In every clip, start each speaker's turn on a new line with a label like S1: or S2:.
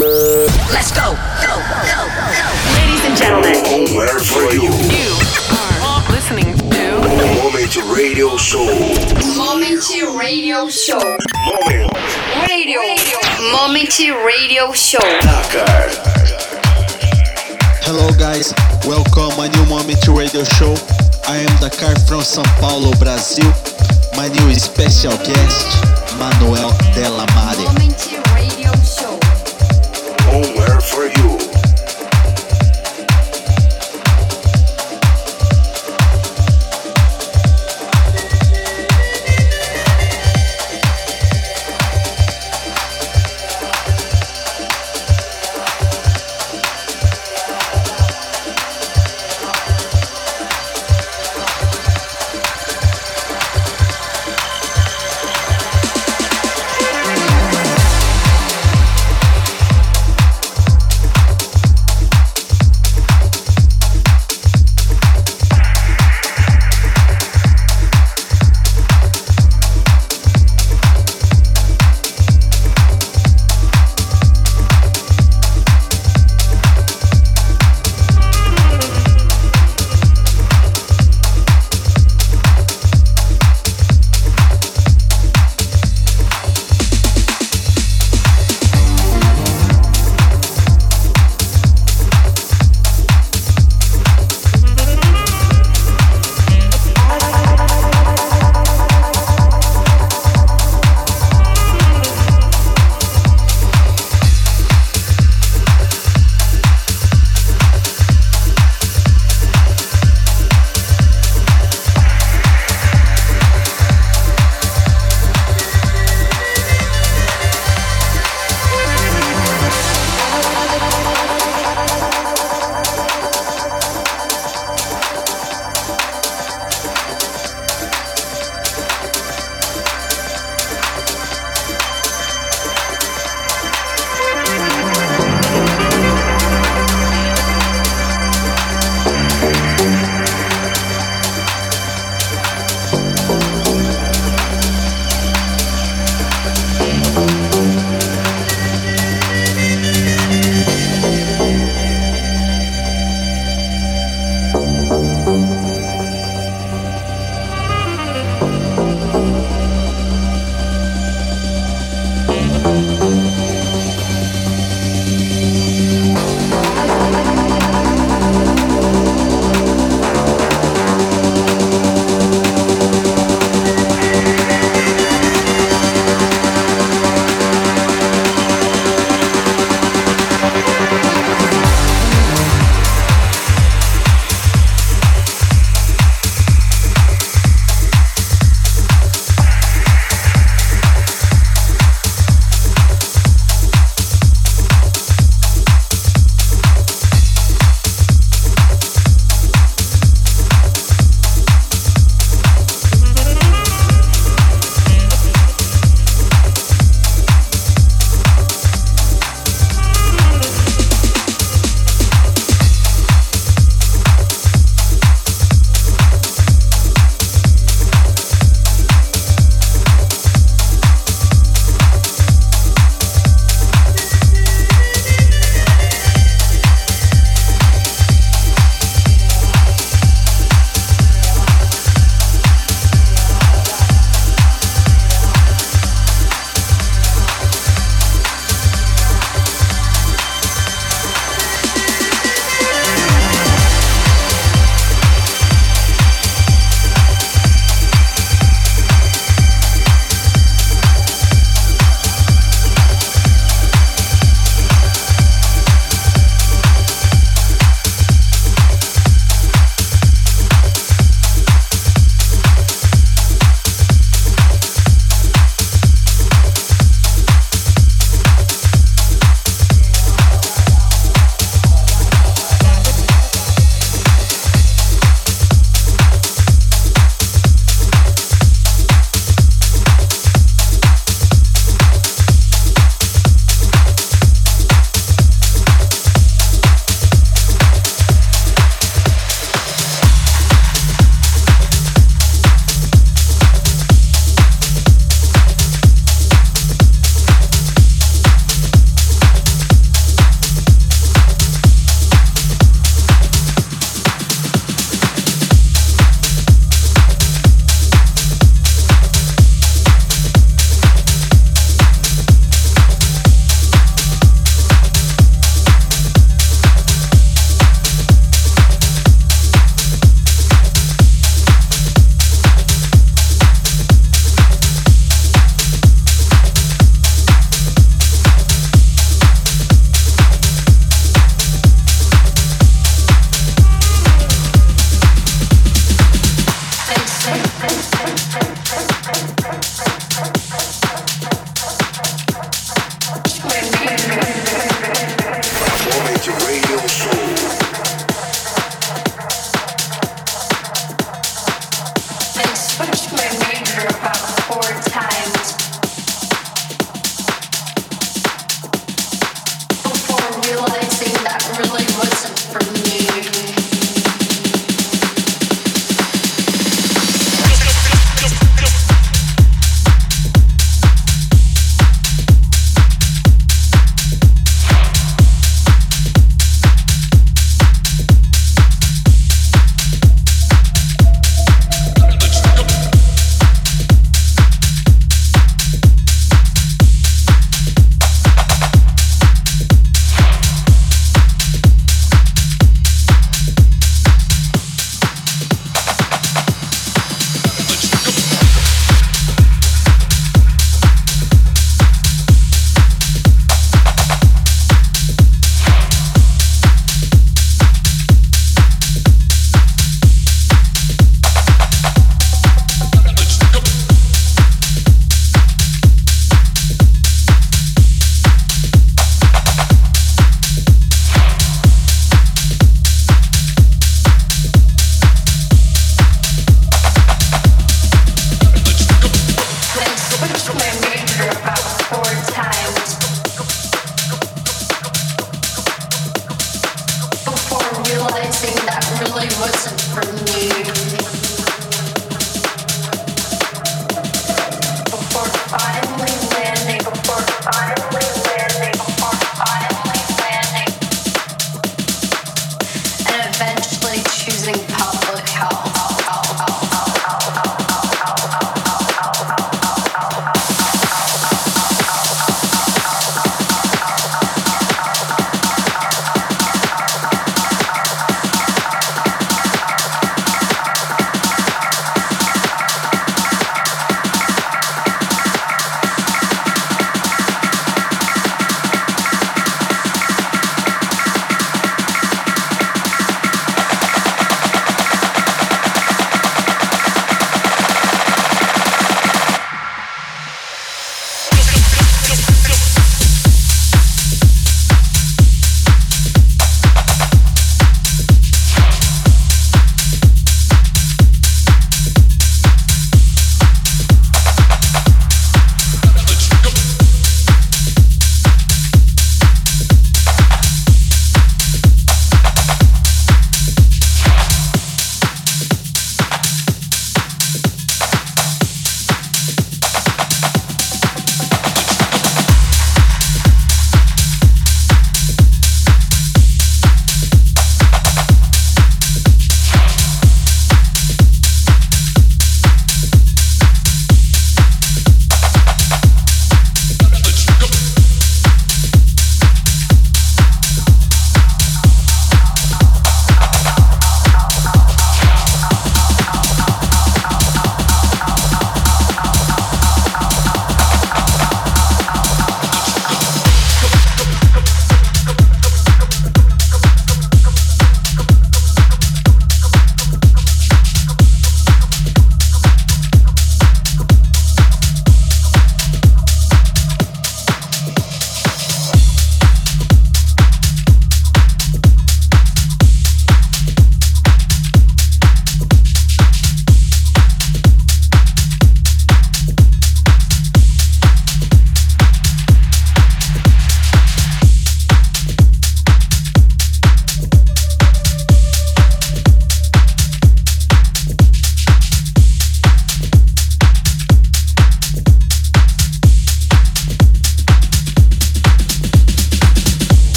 S1: Let's go. Go, go, go. Ladies and gentlemen.
S2: Homeware for you.
S3: You are listening to
S2: Moment Radio Show.
S4: Moment Radio Show.
S2: Moment.
S4: Radio. Moment Radio Show.
S2: Dakar.
S5: Hello guys, welcome my new Moment Radio Show. I am Dakar from São Paulo, Brazil. My new special guest, Manuel Delamare.
S2: For you.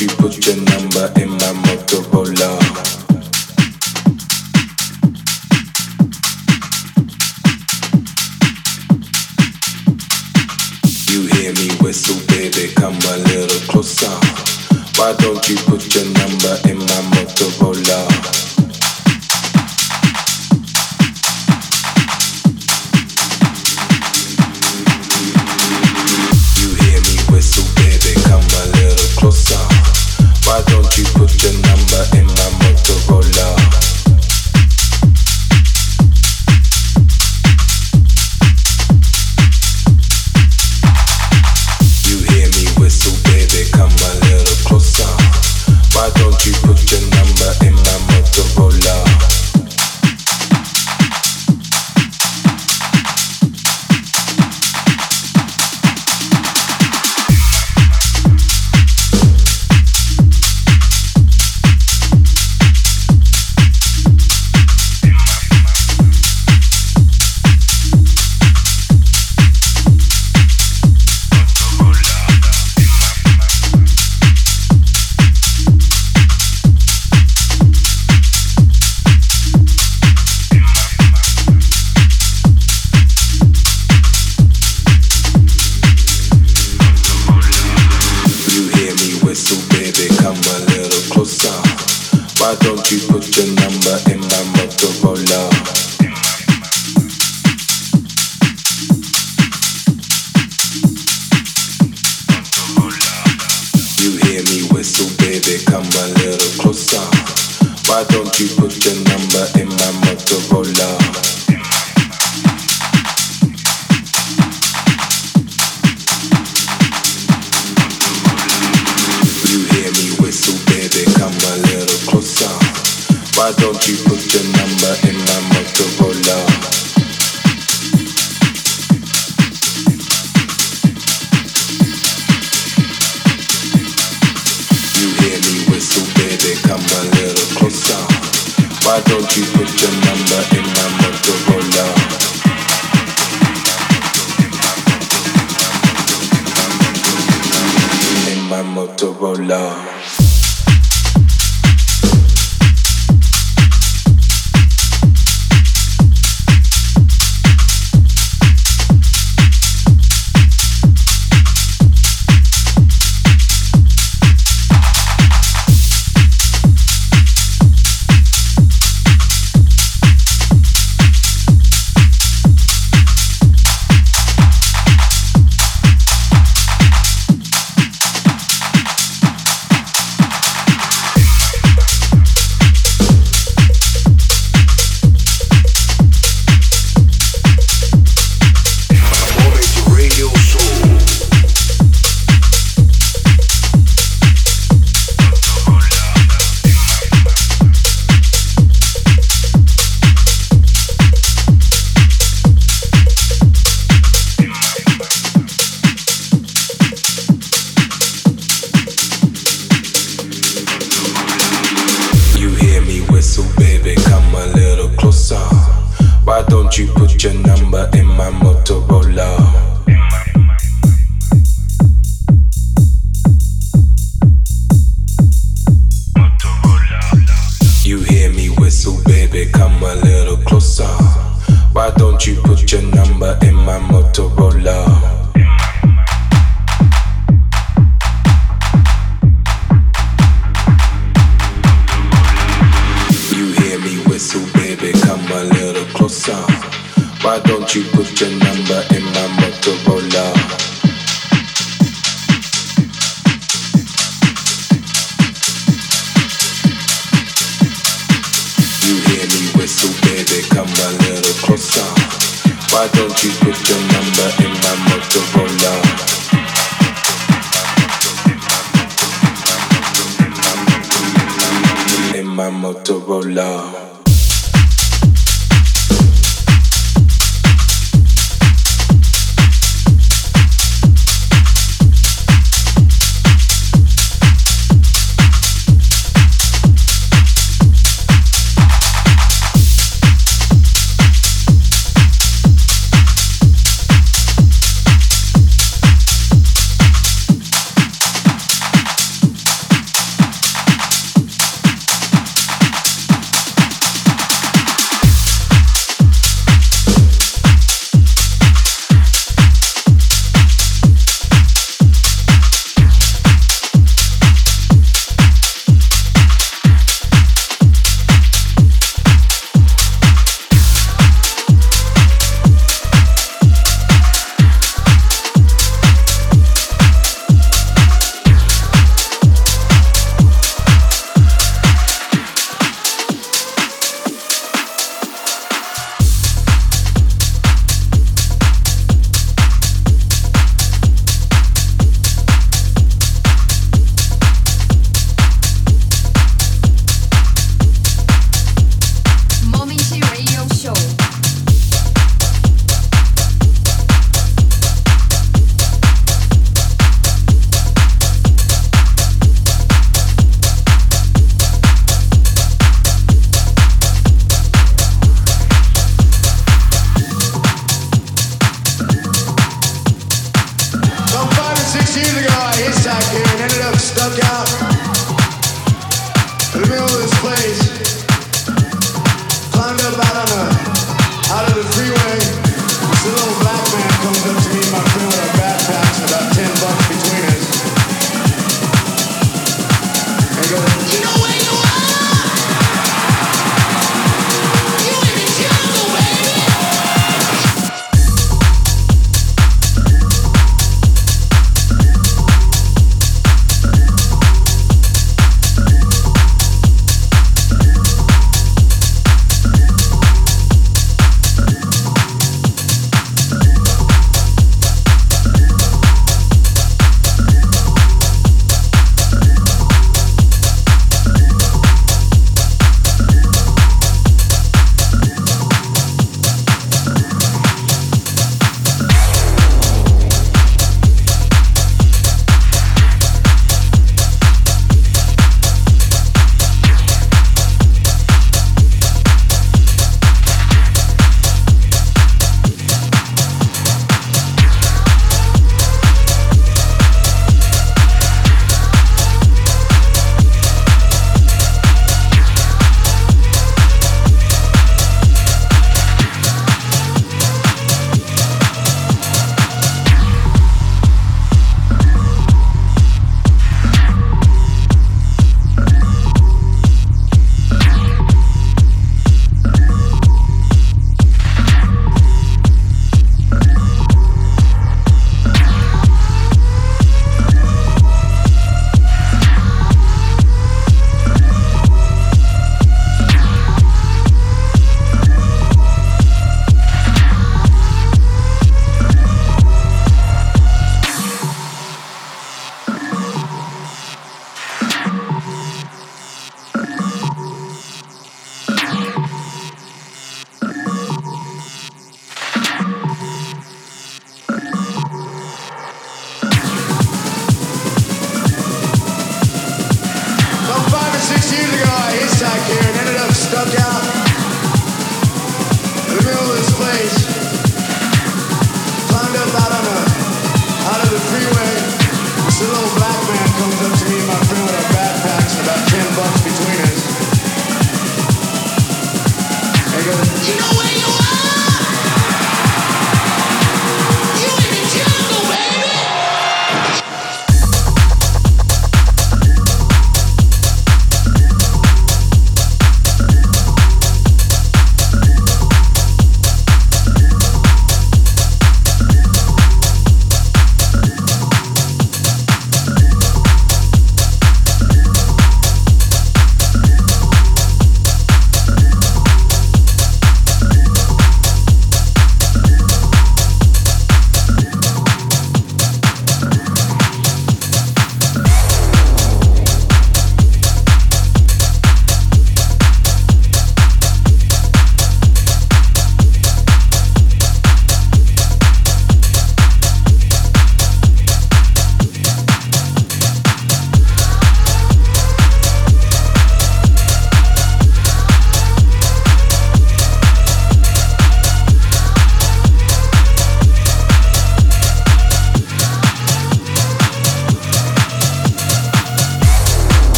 S6: you put them volver. you put your number in my Motorola?
S5: about love.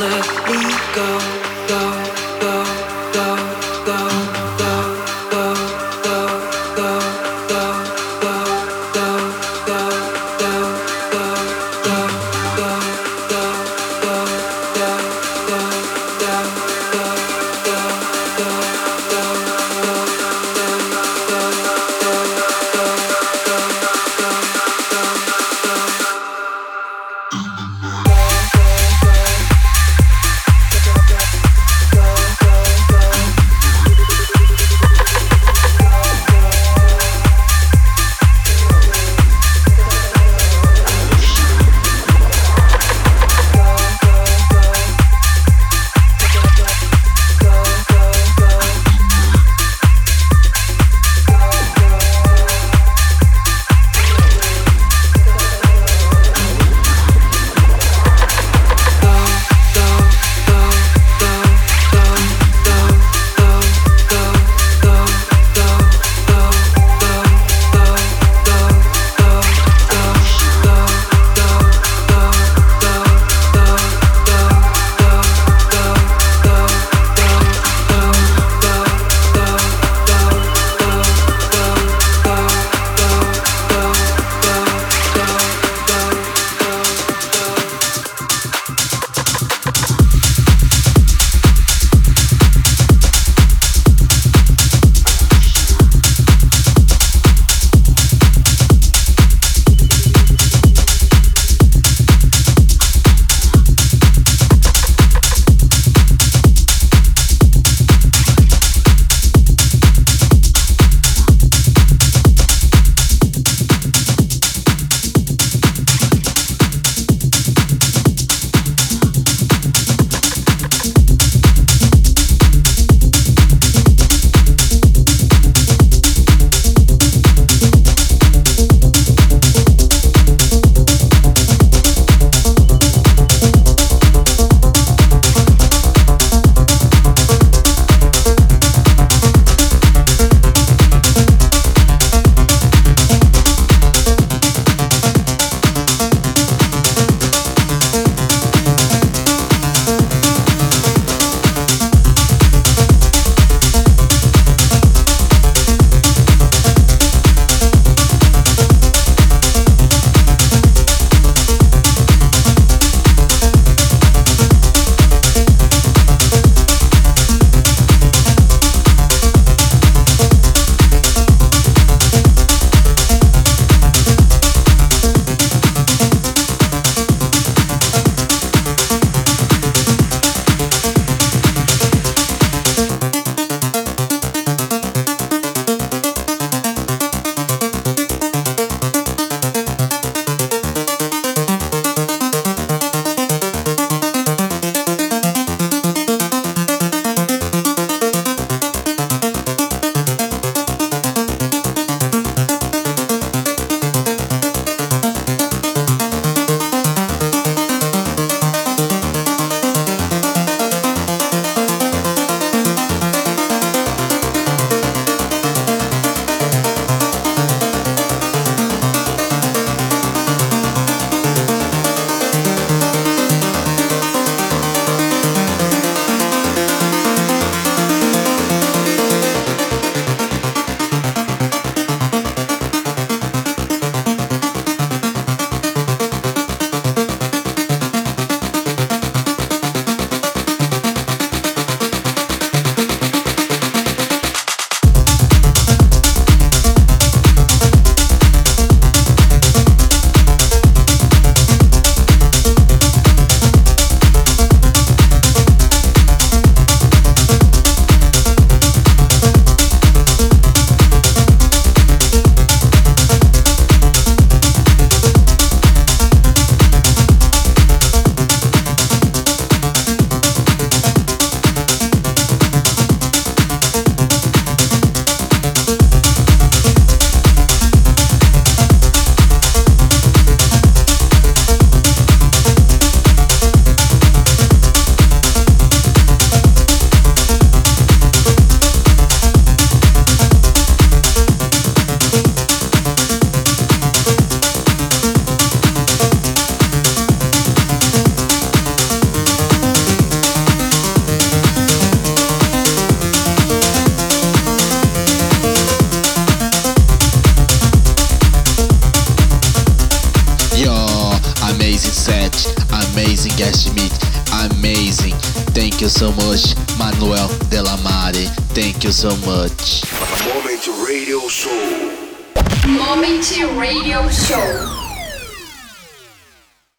S5: look.